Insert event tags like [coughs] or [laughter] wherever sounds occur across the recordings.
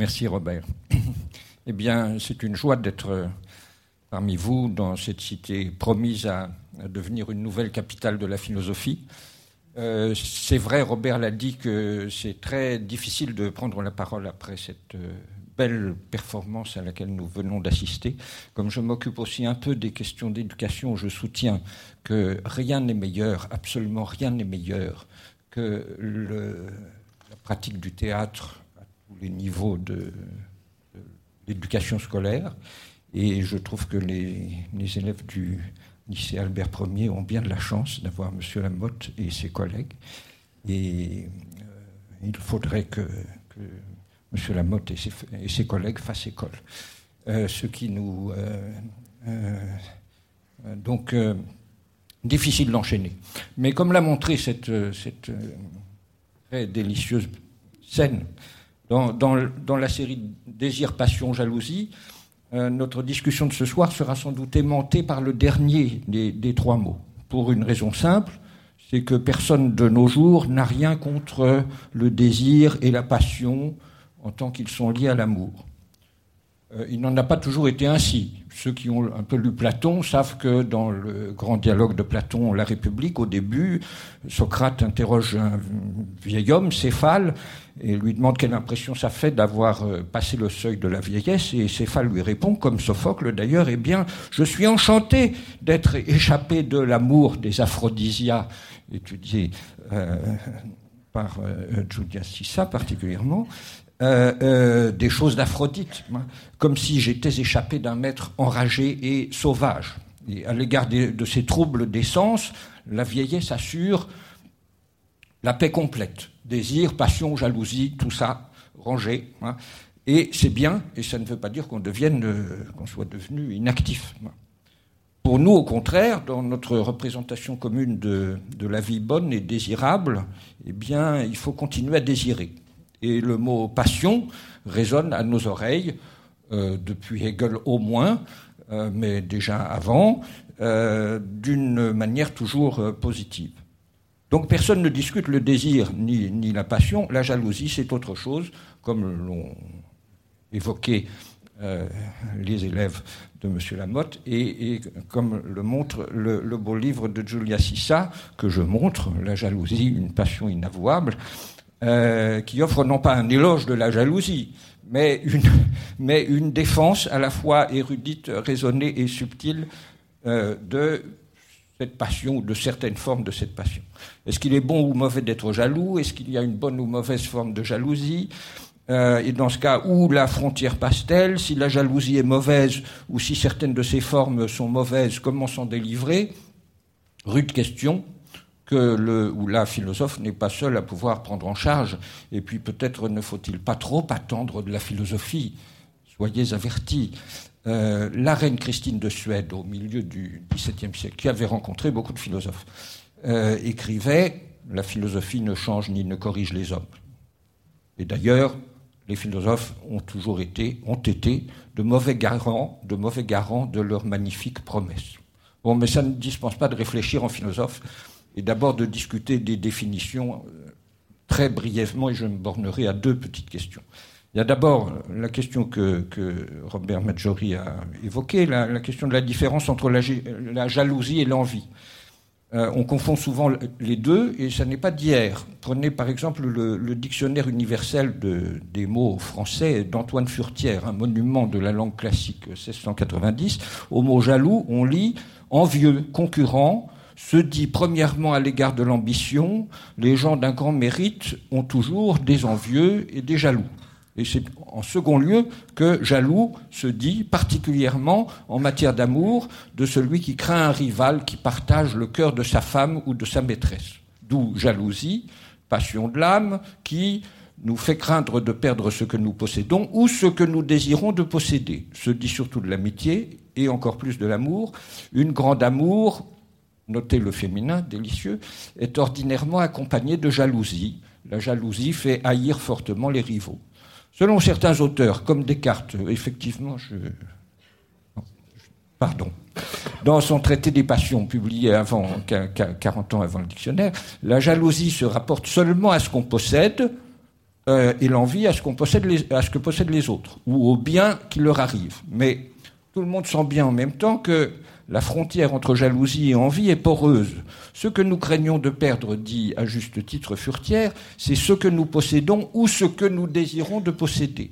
Merci Robert. [coughs] Eh bien, c'est une joie d'être parmi vous dans cette cité promise à, devenir une nouvelle capitale de la philosophie. Euh, c'est vrai, Robert l'a dit, que c'est très difficile de prendre la parole après cette euh, belle performance à laquelle nous venons d'assister. Comme je m'occupe aussi un peu des questions d'éducation, je soutiens que rien n'est meilleur, absolument rien n'est meilleur que la pratique du théâtre tous les niveaux de l'éducation scolaire. Et je trouve que les, élèves du lycée Albert Ier ont bien de la chance d'avoir M. Lamotte et ses collègues. Et euh, il faudrait que, M. Lamotte et ses, collègues fassent école. Euh, ce qui nous. Euh, donc, difficile d'enchaîner. Mais comme l'a montré cette, cette très délicieuse scène dans, la série Désir, Passion, Jalousie, euh, notre discussion de ce soir sera sans doute aimantée par le dernier des, trois mots. Pour une raison simple, c'est que personne de nos jours n'a rien contre le désir et la passion en tant qu'ils sont liés à l'amour. Euh, il n'en a pas toujours été ainsi. Ceux qui ont un peu lu Platon savent que dans le grand dialogue de Platon, La République, au début, Socrate interroge un vieil homme, Céphale, et lui demande quelle impression ça fait d'avoir euh, passé le seuil de la vieillesse. Et Céphale lui répond, comme Sophocle d'ailleurs, eh bien, je suis enchanté d'être échappé de l'amour des aphrodisias étudiés euh, par euh, Julia Sissa particulièrement. Euh, euh, des choses d'Aphrodite, hein, comme si j'étais échappé d'un maître enragé et sauvage. Et à l'égard de, ces troubles des sens, la vieillesse assure la paix complète. Désir, passion, jalousie, tout ça rangé. Hein. Et c'est bien, et ça ne veut pas dire qu'on devienne, euh, qu'on soit devenu inactif. Hein. Pour nous, au contraire, dans notre représentation commune de, de, la vie bonne et désirable, eh bien, il faut continuer à désirer. Et le mot passion résonne à nos oreilles, euh, depuis Hegel au moins, euh, mais déjà avant, euh, d'une manière toujours positive. Donc personne ne discute le désir ni, la passion. La jalousie, c'est autre chose, comme l'ont évoqué les élèves de M. Lamotte, et, comme le montre le, le, beau livre de Julia Sissa, que je montre, La jalousie, une passion inavouable, euh, qui offre non pas un éloge de la jalousie, [laughs] mais une, défense à la fois érudite, raisonnée et subtile euh, de cette passion ou de certaines formes de cette passion. Est-ce qu'il est bon ou mauvais d'être jaloux? Est-ce qu'il y a une bonne ou mauvaise forme de jalousie? Euh, Et dans ce cas, où la frontière passe-t-elle? Si la jalousie est mauvaise ou si certaines de ces formes sont mauvaises, comment s'en délivrer? Rude question que le ou la philosophe n'est pas seul à pouvoir prendre en charge. Et puis peut-être ne faut-il pas trop attendre de la philosophie. Soyez avertis. Euh, la reine Christine de Suède, au milieu du XVIIe siècle, qui avait rencontré beaucoup de philosophes, euh, écrivait La philosophie ne change ni ne corrige les hommes. Et d'ailleurs, les philosophes ont toujours été, ont été de mauvais garants, de mauvais garants de leurs magnifiques promesses. Bon, mais ça ne dispense pas de réfléchir en philosophe et d'abord de discuter des définitions euh, très brièvement, et je me bornerai à deux petites questions. Il y a d'abord la question que, Robert Maggiori a évoquée, la, question de la différence entre la, jalousie et l'envie. Euh, on confond souvent les deux, et ça n'est pas d'hier. Prenez par exemple le, dictionnaire universel des mots français d'Antoine Furtière, un monument de la langue classique 1690. Au mot jaloux, on lit envieux, concurrent, se dit premièrement à l'égard de l'ambition, les gens d'un grand mérite ont toujours des envieux et des jaloux. Et c'est en second lieu que jaloux se dit particulièrement en matière d'amour de celui qui craint un rival qui partage le cœur de sa femme ou de sa maîtresse. D'où jalousie, passion de l'âme, qui nous fait craindre de perdre ce que nous possédons ou ce que nous désirons de posséder. Se dit surtout de l'amitié et encore plus de l'amour. Une grande amour notez le féminin, délicieux, est ordinairement accompagné de jalousie. La jalousie fait haïr fortement les rivaux. Selon certains auteurs, comme Descartes, effectivement, je... Pardon. Dans son traité des passions, publié avant, 40 ans avant le dictionnaire, la jalousie se rapporte seulement à ce qu'on possède, euh, et l'envie à ce, à ce que possèdent les autres, ou au bien qui leur arrive. Mais tout le monde sent bien en même temps que la frontière entre jalousie et envie est poreuse. Ce que nous craignons de perdre, dit à juste titre Furtière, c'est ce que nous possédons ou ce que nous désirons de posséder.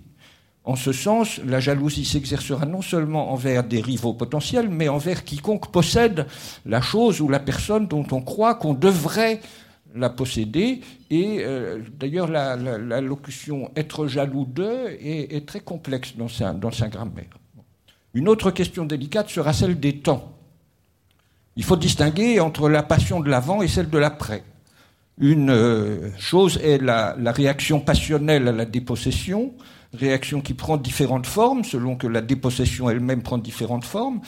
En ce sens, la jalousie s'exercera non seulement envers des rivaux potentiels, mais envers quiconque possède la chose ou la personne dont on croit qu'on devrait la posséder. Et euh, d'ailleurs, la, locution être jaloux d'eux est, très complexe dans sa, dans sa grammaire. Une autre question délicate sera celle des temps. Il faut distinguer entre la passion de l'avant et celle de l'après. Une euh, chose est la, réaction passionnelle à la dépossession, réaction qui prend différentes formes selon que la dépossession elle-même prend différentes formes.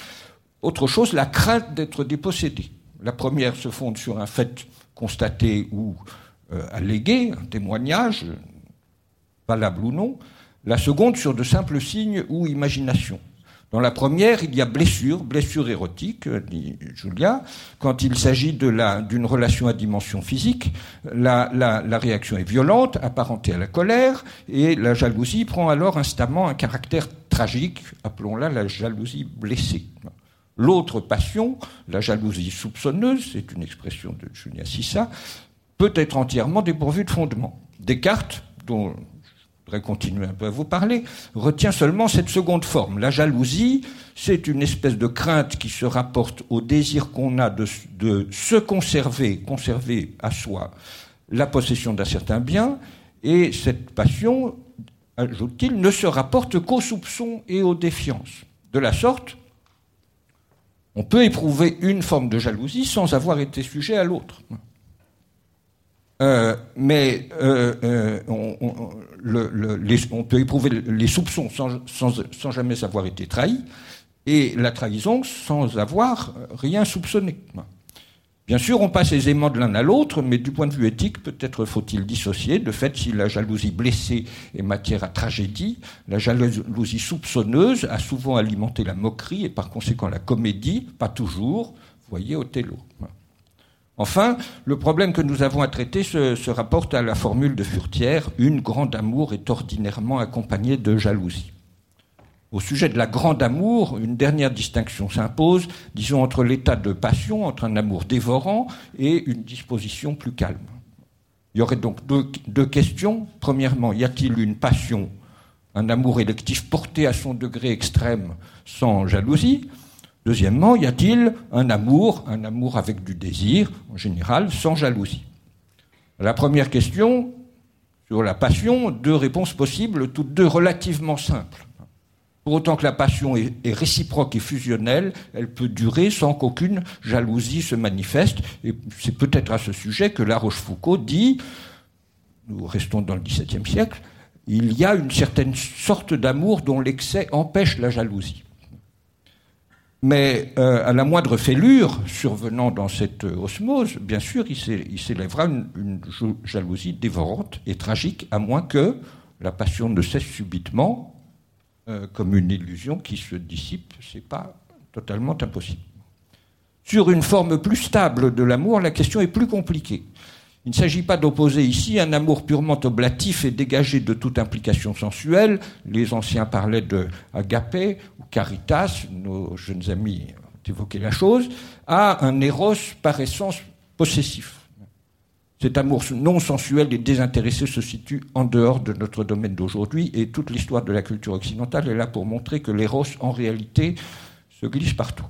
Autre chose, la crainte d'être dépossédé. La première se fonde sur un fait constaté ou euh, allégué, un témoignage, valable ou non. La seconde sur de simples signes ou imaginations. Dans la première, il y a blessure, blessure érotique, dit Julia. Quand il s'agit d'une relation à dimension physique, la, réaction est violente, apparentée à la colère, et la jalousie prend alors instamment un caractère tragique, appelons-la la jalousie blessée. L'autre passion, la jalousie soupçonneuse, c'est une expression de Julia Sissa, peut être entièrement dépourvue de fondement. Descartes, dont voudrais continuer un peu à vous parler, retient seulement cette seconde forme. La jalousie, c'est une espèce de crainte qui se rapporte au désir qu'on a de, se conserver, conserver à soi la possession d'un certain bien, et cette passion, ajoute-t-il, ne se rapporte qu'aux soupçons et aux défiances. De la sorte, on peut éprouver une forme de jalousie sans avoir été sujet à l'autre. Euh, mais euh, euh, on, peut éprouver les soupçons sans, jamais avoir été trahi, et la trahison sans avoir rien soupçonné. Bien sûr, on passe aisément de l'un à l'autre, mais du point de vue éthique, peut-être faut-il dissocier. De fait, si la jalousie blessée est matière à tragédie, la jalousie soupçonneuse a souvent alimenté la moquerie et par conséquent la comédie, pas toujours. Voyez Othello. Enfin, le problème que nous avons à traiter se, rapporte à la formule de Furtière une grande amour est ordinairement accompagnée de jalousie. Au sujet de la grande amour, une dernière distinction s'impose, disons, entre l'état de passion, entre un amour dévorant et une disposition plus calme. Il y aurait donc deux questions. Premièrement, y a-t-il une passion, un amour électif porté à son degré extrême sans jalousie? Deuxièmement, y a-t-il un amour, un amour avec du désir, en général, sans jalousie? La première question, sur la passion, deux réponses possibles, toutes deux relativement simples. Pour autant que la passion est, réciproque et fusionnelle, elle peut durer sans qu'aucune jalousie se manifeste. Et c'est peut-être à ce sujet que La Rochefoucauld dit, nous restons dans le XVIIe siècle, il y a une certaine sorte d'amour dont l'excès empêche la jalousie. Mais euh, à la moindre fêlure survenant dans cette osmose, bien sûr, il s'élèvera une, jalousie dévorante et tragique, à moins que la passion ne cesse subitement euh, comme une illusion qui se dissipe. C'est pas totalement impossible. Sur une forme plus stable de l'amour, la question est plus compliquée. Il ne s'agit pas d'opposer ici un amour purement oblatif et dégagé de toute implication sensuelle. Les anciens parlaient de agapé ou caritas, nos jeunes amis ont évoqué la chose, à un éros par essence possessif. Cet amour non sensuel et désintéressé se situe en dehors de notre domaine d'aujourd'hui et toute l'histoire de la culture occidentale est là pour montrer que l'éros, en réalité, se glisse partout.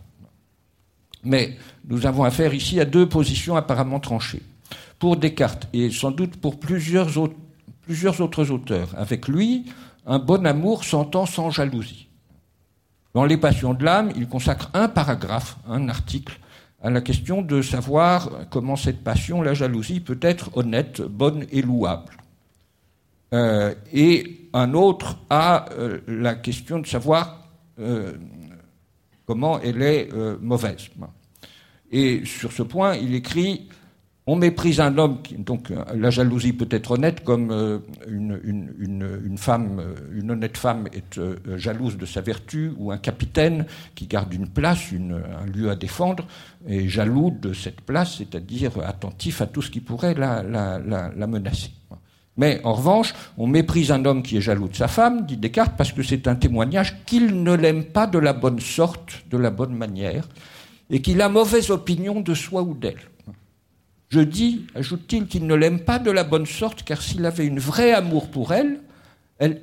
Mais nous avons affaire ici à deux positions apparemment tranchées pour Descartes et sans doute pour plusieurs autres, auteurs. Avec lui, un bon amour s'entend sans jalousie. Dans Les Passions de l'âme, il consacre un paragraphe, un article, à la question de savoir comment cette passion, la jalousie, peut être honnête, bonne et louable. Euh, et un autre à euh, la question de savoir euh, comment elle est mauvaise. Et sur ce point, il écrit on méprise un homme, qui, donc euh, la jalousie peut être honnête, comme euh, une, femme, euh, une honnête femme est jalouse de sa vertu, ou un capitaine qui garde une place, un lieu à défendre, est jaloux de cette place, c'est-à-dire attentif à tout ce qui pourrait la, menacer. Mais en revanche, on méprise un homme qui est jaloux de sa femme, dit Descartes, parce que c'est un témoignage qu'il ne l'aime pas de la bonne sorte, de la bonne manière, et qu'il a mauvaise opinion de soi ou d'elle. Je dis, ajoute-t-il, qu'il ne l'aime pas de la bonne sorte, car s'il avait une vraie amour pour elle,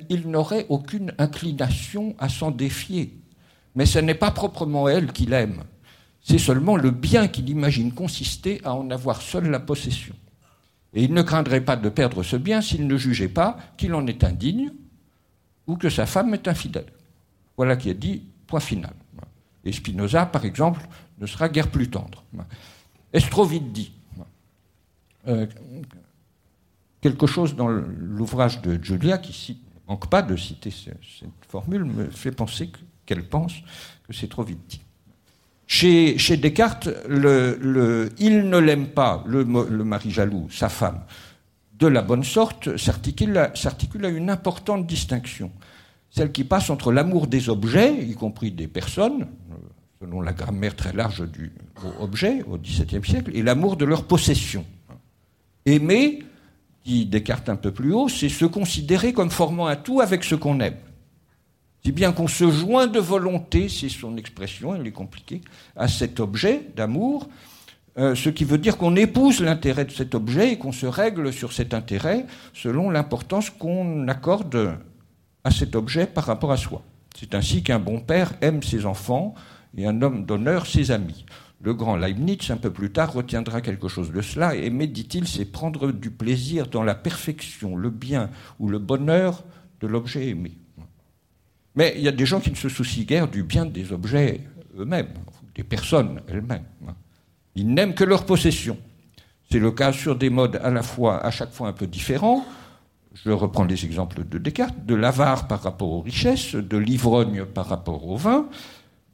il n'aurait aucune inclination à s'en défier. Mais ce n'est pas proprement elle qu'il aime, c'est seulement le bien qu'il imagine consister à en avoir seul la possession. Et il ne craindrait pas de perdre ce bien s'il ne jugeait pas qu'il en est indigne ou que sa femme est infidèle. Voilà qui est dit, point final. Et Spinoza, par exemple, ne sera guère plus tendre. Est-ce trop vite dit? Euh, Quelque chose dans l'ouvrage de Julia, qui ne manque pas de citer cette formule, me fait penser qu'elle pense que c'est trop vite dit. Chez, Descartes, le, il ne l'aime pas, le, mari jaloux, sa femme, de la bonne sorte, s'articule à une importante distinction. Celle qui passe entre l'amour des objets, y compris des personnes, selon la grammaire très large du mot objet au XVIIe siècle, et l'amour de leur possession. Aimer, dit Descartes un peu plus haut, c'est se considérer comme formant un tout avec ce qu'on aime. Si bien qu'on se joint de volonté, c'est son expression, elle est compliquée, à cet objet d'amour, euh, ce qui veut dire qu'on épouse l'intérêt de cet objet et qu'on se règle sur cet intérêt selon l'importance qu'on accorde à cet objet par rapport à soi. C'est ainsi qu'un bon père aime ses enfants et un homme d'honneur ses amis. Le grand Leibniz, un peu plus tard, retiendra quelque chose de cela, aimer, dit-il, c'est prendre du plaisir dans la perfection, le bien ou le bonheur de l'objet aimé. Mais il y a des gens qui ne se soucient guère du bien des objets eux-mêmes, des personnes elles-mêmes. Ils n'aiment que leur possession. C'est le cas sur des modes à la fois, à chaque fois un peu différents. Je reprends les exemples de Descartes, de l'avare par rapport aux richesses, de l'ivrogne par rapport au vin,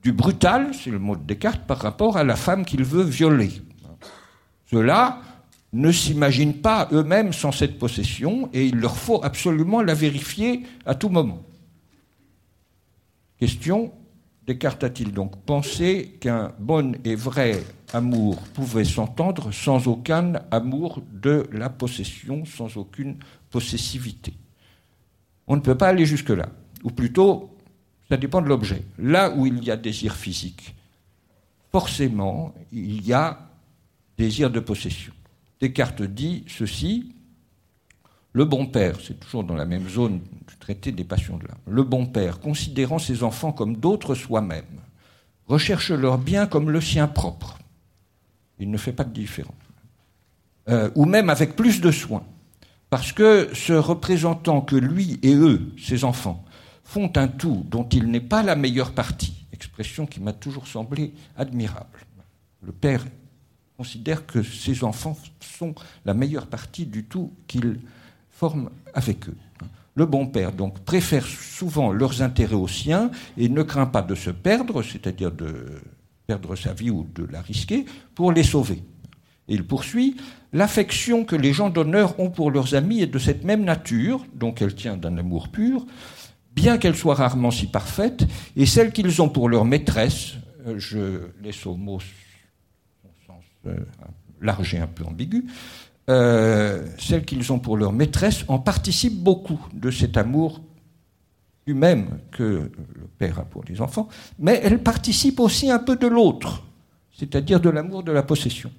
du brutal, c'est le mot de Descartes, par rapport à la femme qu'il veut violer. Ceux-là ne s'imaginent pas eux-mêmes sans cette possession et il leur faut absolument la vérifier à tout moment. Question, Descartes a-t-il donc pensé qu'un bon et vrai amour pouvait s'entendre sans aucun amour de la possession, sans aucune possessivité? On ne peut pas aller jusque-là. Ou plutôt, ça dépend de l'objet. Là où il y a désir physique, forcément, il y a désir de possession. Descartes dit ceci, le bon père, c'est toujours dans la même zone du traité des passions de l'âme, le bon père, considérant ses enfants comme d'autres soi-même, recherche leur bien comme le sien propre. Il ne fait pas de différence. Euh, ou même avec plus de soin. Parce que se représentant que lui et eux, ses enfants, font un tout dont il n'est pas la meilleure partie, expression qui m'a toujours semblé admirable. Le père considère que ses enfants sont la meilleure partie du tout qu'il forment avec eux. Le bon père, donc, préfère souvent leurs intérêts aux siens et ne craint pas de se perdre, c'est-à-dire de perdre sa vie ou de la risquer, pour les sauver. Et il poursuit L'affection que les gens d'honneur ont pour leurs amis est de cette même nature, donc elle tient d'un amour pur, bien qu'elle soit rarement si parfaite, et celle qu'ils ont pour leur maîtresse, euh, je laisse au mot son sens euh, large et un peu ambigu, euh, celles qu'ils ont pour leur maîtresse en participent beaucoup de cet amour humain que le père a pour les enfants, mais elles participent aussi un peu de l'autre, c'est-à-dire de l'amour de la possession.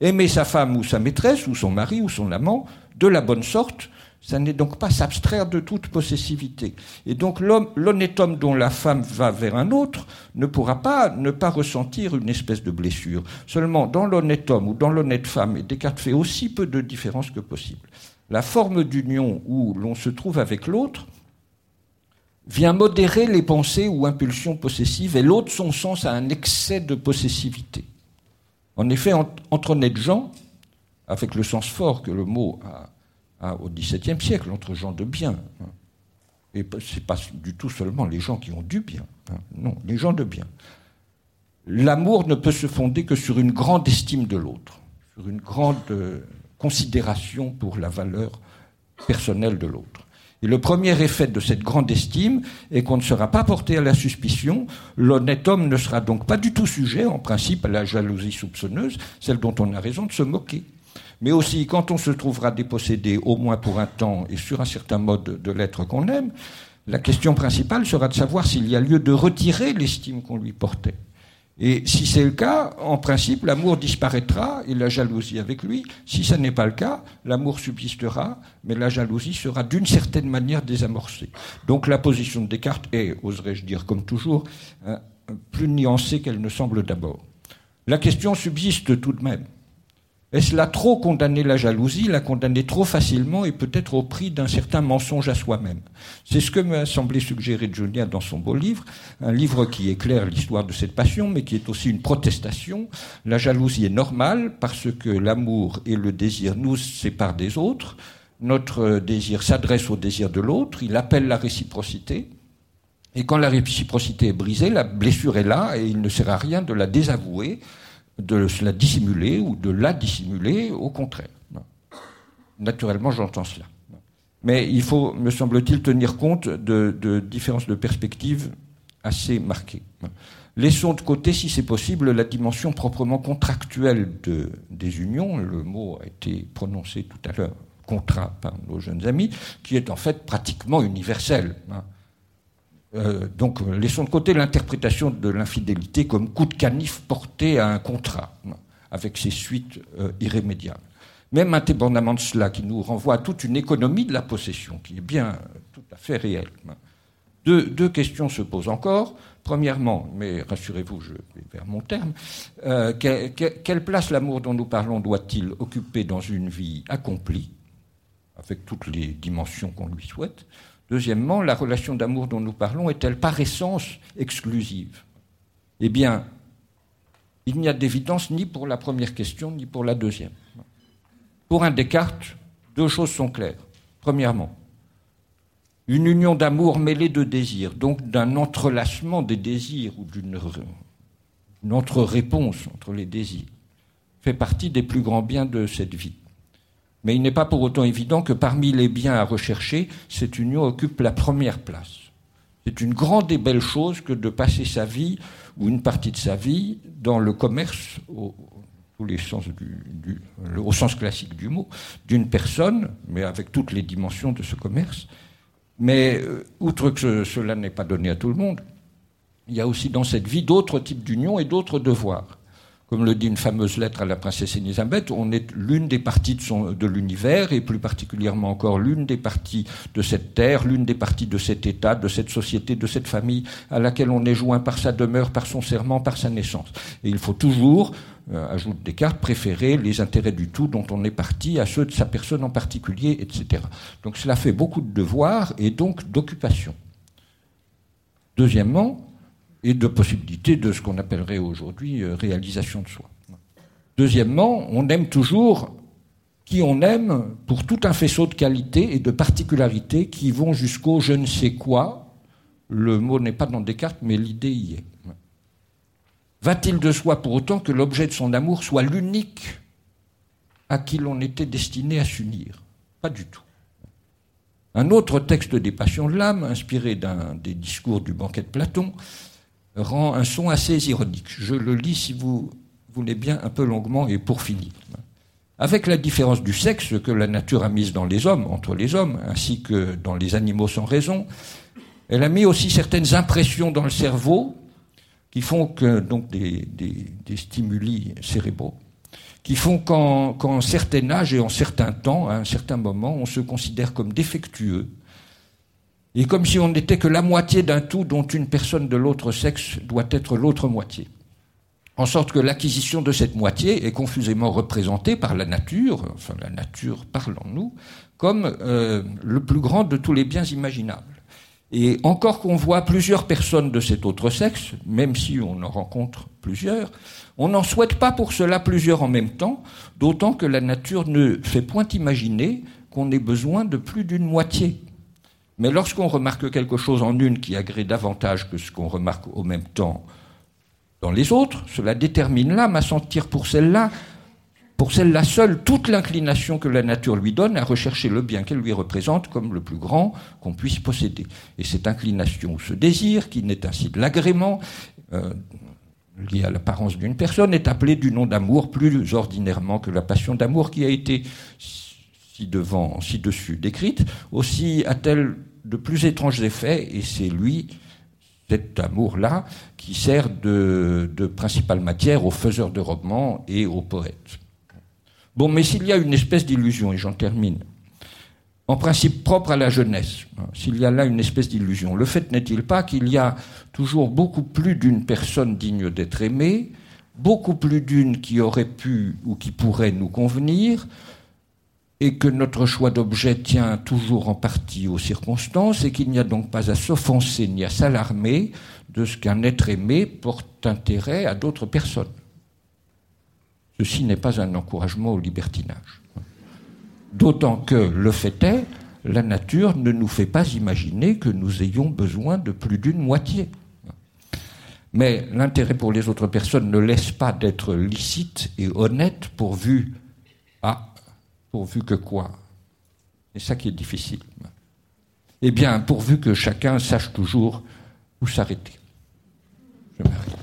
Aimer sa femme ou sa maîtresse, ou son mari ou son amant, de la bonne sorte, ça n'est donc pas s'abstraire de toute possessivité. Et donc l'honnête homme dont la femme va vers un autre ne pourra pas ne pas ressentir une espèce de blessure. Seulement dans l'honnête homme ou dans l'honnête femme, et Descartes fait aussi peu de différence que possible. La forme d'union où l'on se trouve avec l'autre vient modérer les pensées ou impulsions possessives et l'autre son sens à un excès de possessivité. En effet, entre honnêtes gens, avec le sens fort que le mot a au XVIIe siècle, entre gens de bien. Hein. Et ce n'est pas du tout seulement les gens qui ont du bien. Hein. Non, les gens de bien. L'amour ne peut se fonder que sur une grande estime de l'autre, sur une grande euh, considération pour la valeur personnelle de l'autre. Et le premier effet de cette grande estime est qu'on ne sera pas porté à la suspicion. L'honnête homme ne sera donc pas du tout sujet, en principe, à la jalousie soupçonneuse, celle dont on a raison de se moquer Mais aussi, quand on se trouvera dépossédé, au moins pour un temps, et sur un certain mode de l'être qu'on aime, la question principale sera de savoir s'il y a lieu de retirer l'estime qu'on lui portait. Et si c'est le cas, en principe, l'amour disparaîtra et la jalousie avec lui. Si ce n'est pas le cas, l'amour subsistera, mais la jalousie sera d'une certaine manière désamorcée. Donc la position de Descartes est, oserais-je dire comme toujours, plus nuancée qu'elle ne semble d'abord. La question subsiste tout de même. Est-ce là trop condamner la jalousie, la condamner trop facilement et peut-être au prix d'un certain mensonge à soi-même? C'est ce que m'a semblé suggérer Julia dans son beau livre, un livre qui éclaire l'histoire de cette passion, mais qui est aussi une protestation. La jalousie est normale parce que l'amour et le désir nous séparent des autres. Notre désir s'adresse au désir de l'autre, il appelle la réciprocité. Et quand la réciprocité est brisée, la blessure est là et il ne sert à rien de la désavouer de la dissimuler ou de la dissimuler, au contraire. Naturellement, j'entends cela. Mais il faut, me semble-t-il, tenir compte de, différences de perspective assez marquées. Laissons de côté, si c'est possible, la dimension proprement contractuelle des unions. Le mot a été prononcé tout à l'heure, contrat, par nos jeunes amis, qui est en fait pratiquement universel. Euh, donc, laissons de côté l'interprétation de l'infidélité comme coup de canif porté à un contrat, avec ses suites euh, irrémédiables. Même indépendamment de cela, qui nous renvoie à toute une économie de la possession, qui est bien tout à fait réelle. Deux, questions se posent encore. Premièrement, mais rassurez-vous, je vais vers mon terme, euh, quelle place l'amour dont nous parlons doit-il occuper dans une vie accomplie, avec toutes les dimensions qu'on lui souhaite Deuxièmement, la relation d'amour dont nous parlons est-elle par essence exclusive? Eh bien, il n'y a d'évidence ni pour la première question ni pour la deuxième. Pour un Descartes, deux choses sont claires. Premièrement, une union d'amour mêlée de désir, donc d'un entrelacement des désirs ou d'une entre-réponse entre les désirs, fait partie des plus grands biens de cette vie. Mais il n'est pas pour autant évident que parmi les biens à rechercher, cette union occupe la première place. C'est une grande et belle chose que de passer sa vie, ou une partie de sa vie, dans le commerce, au, sens classique du mot, d'une personne, mais avec toutes les dimensions de ce commerce. Mais euh, outre que cela n'est pas donné à tout le monde, il y a aussi dans cette vie d'autres types d'unions et d'autres devoirs. Comme le dit une fameuse lettre à la princesse Elisabeth, on est l'une des parties de, l'univers, et plus particulièrement encore l'une des parties de cette terre, l'une des parties de cet État, de cette société, de cette famille à laquelle on est joint par sa demeure, par son serment, par sa naissance. Et il faut toujours, euh, ajoute Descartes, préférer les intérêts du tout dont on est parti à ceux de sa personne en particulier, etc. Donc cela fait beaucoup de devoirs et donc d'occupations. Deuxièmement, et de possibilités de ce qu'on appellerait aujourd'hui euh, réalisation de soi. Deuxièmement, on aime toujours qui on aime pour tout un faisceau de qualités et de particularités qui vont jusqu'au je ne sais quoi. Le mot n'est pas dans Descartes, mais l'idée y est. Va-t-il de soi pour autant que l'objet de son amour soit l'unique à qui l'on était destiné à s'unir? Pas du tout. Un autre texte des Passions de l'âme, inspiré d'un des discours du banquet de Platon, rend un son assez ironique. Je le lis si vous voulez bien un peu longuement et pour finir. Avec la différence du sexe que la nature a mise dans les hommes, entre les hommes, ainsi que dans les animaux sans raison, elle a mis aussi certaines impressions dans le cerveau qui font que, donc des, stimuli cérébraux, qui font qu'en certain âge et en certain temps, à un certain moment, on se considère comme défectueux et comme si on n'était que la moitié d'un tout dont une personne de l'autre sexe doit être l'autre moitié. En sorte que l'acquisition de cette moitié est confusément représentée par la nature, enfin la nature parle en nous, comme euh, le plus grand de tous les biens imaginables. Et encore qu'on voit plusieurs personnes de cet autre sexe, même si on en rencontre plusieurs, on n'en souhaite pas pour cela plusieurs en même temps, d'autant que la nature ne fait point imaginer qu'on ait besoin de plus d'une moitié. Mais lorsqu'on remarque quelque chose en une qui agrée davantage que ce qu'on remarque au même temps dans les autres, cela détermine l'âme à sentir pour celle-là, pour celle-là seule, toute l'inclination que la nature lui donne à rechercher le bien qu'elle lui représente comme le plus grand qu'on puisse posséder. Et cette inclination ou ce désir, qui n'est ainsi de l'agrément, euh, lié à l'apparence d'une personne, est appelée du nom d'amour plus ordinairement que la passion d'amour qui a été si devant, ci dessus décrite, aussi a-t-elle de plus étranges effets, et c'est lui, cet amour-là, qui sert de, principale matière aux faiseurs de romans et aux poètes. Bon, mais s'il y a une espèce d'illusion, et j'en termine, en principe propre à la jeunesse, hein, s'il y a là une espèce d'illusion, le fait n'est-il pas qu'il y a toujours beaucoup plus d'une personne digne d'être aimée, beaucoup plus d'une qui aurait pu ou qui pourrait nous convenir, et que notre choix d'objet tient toujours en partie aux circonstances, et qu'il n'y a donc pas à s'offenser ni à s'alarmer de ce qu'un être aimé porte intérêt à d'autres personnes. Ceci n'est pas un encouragement au libertinage. D'autant que, le fait est, la nature ne nous fait pas imaginer que nous ayons besoin de plus d'une moitié. Mais l'intérêt pour les autres personnes ne laisse pas d'être licite et honnête pourvu pourvu que quoi? Et ça qui est difficile. Eh bien, pourvu que chacun sache toujours où s'arrêter. Je m'arrête.